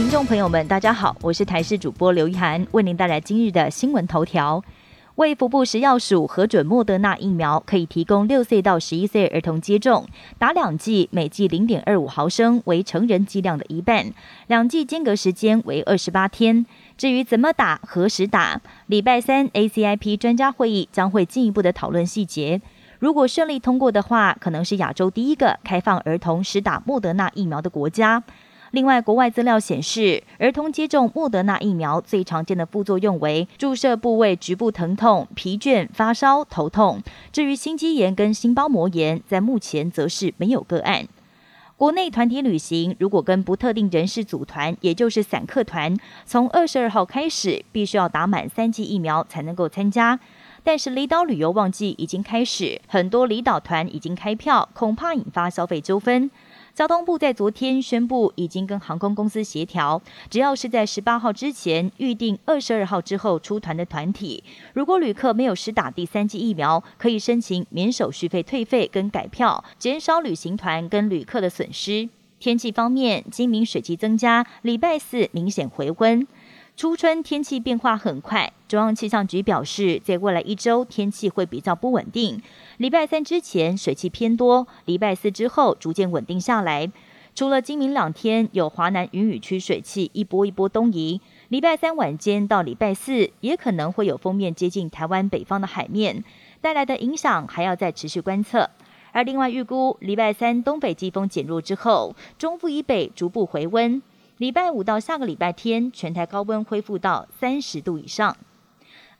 听众朋友们，大家好，我是台视主播刘一涵，为您带来今日的新闻头条。卫福部食药署核准莫德纳疫苗，可以提供六岁到十一岁儿童接种，打两剂，每剂零点二五毫升，为成人剂量的一半，两剂间隔时间为二十八天。至于怎么打、何时打，礼拜三 ACIP 专家会议将会进一步的讨论细节。如果顺利通过的话，可能是亚洲第一个开放儿童实打莫德纳疫苗的国家。另外，国外资料显示，儿童接种莫德纳疫苗最常见的副作用为注射部位局部疼痛、疲倦、发烧、头痛。至于心肌炎跟心包膜炎，在目前则是没有个案。国内团体旅行如果跟不特定人士组团，也就是散客团，从二十二号开始，必须要打满三剂疫苗才能够参加。但是离岛旅游旺季已经开始，很多离岛团已经开票，恐怕引发消费纠纷。交通部在昨天宣布，已经跟航空公司协调，只要是在十八号之前预定二十二号之后出团的团体，如果旅客没有施打第三剂疫苗，可以申请免手续费退费跟改票，减少旅行团跟旅客的损失。天气方面，今明水气增加，礼拜四明显回温。初春天气变化很快，中央气象局表示，在未来一周天气会比较不稳定。礼拜三之前水汽偏多，礼拜四之后逐渐稳定下来。除了今明两天有华南云雨区水汽一波一波东移，礼拜三晚间到礼拜四也可能会有封面接近台湾北方的海面带来的影响，还要再持续观测。而另外预估，礼拜三东北季风减弱之后，中部以北逐步回温。礼拜五到下个礼拜天，全台高温恢复到三十度以上。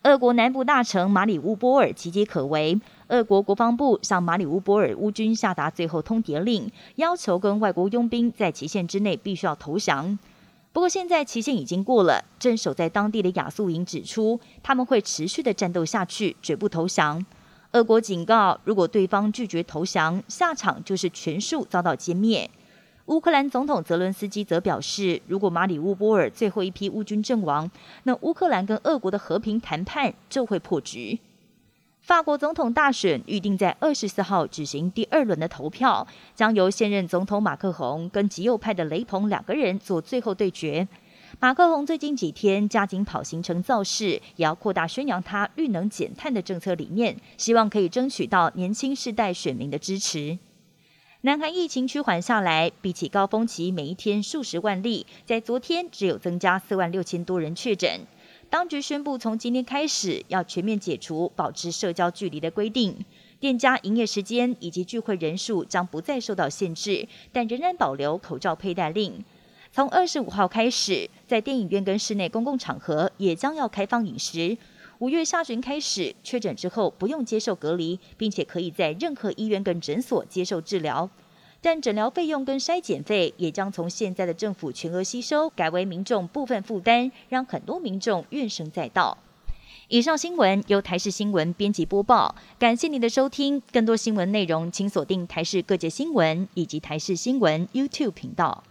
俄国南部大城马里乌波尔岌岌可危，俄国国防部向马里乌波尔乌军下达最后通牒令，要求跟外国佣兵在期限之内必须要投降。不过现在期限已经过了，镇守在当地的亚速营指出，他们会持续的战斗下去，绝不投降。俄国警告，如果对方拒绝投降，下场就是全数遭到歼灭。乌克兰总统泽伦斯基则表示，如果马里乌波尔最后一批乌军阵亡，那乌克兰跟俄国的和平谈判就会破局。法国总统大选预定在二十四号举行第二轮的投票，将由现任总统马克宏跟极右派的雷朋两个人做最后对决。马克宏最近几天加紧跑行程造势，也要扩大宣扬他绿能减碳的政策理念，希望可以争取到年轻世代选民的支持。南韩疫情趋缓下来，比起高峰期每一天数十万例，在昨天只有增加四万六千多人确诊。当局宣布，从今天开始要全面解除保持社交距离的规定，店家营业时间以及聚会人数将不再受到限制，但仍然保留口罩佩戴令。从二十五号开始，在电影院跟室内公共场合也将要开放饮食。五月下旬开始，确诊之后不用接受隔离，并且可以在任何医院跟诊所接受治疗。但诊疗费用跟筛检费也将从现在的政府全额吸收，改为民众部分负担，让很多民众怨声载道。以上新闻由台视新闻编辑播报，感谢您的收听。更多新闻内容，请锁定台视各界新闻以及台视新闻 YouTube 频道。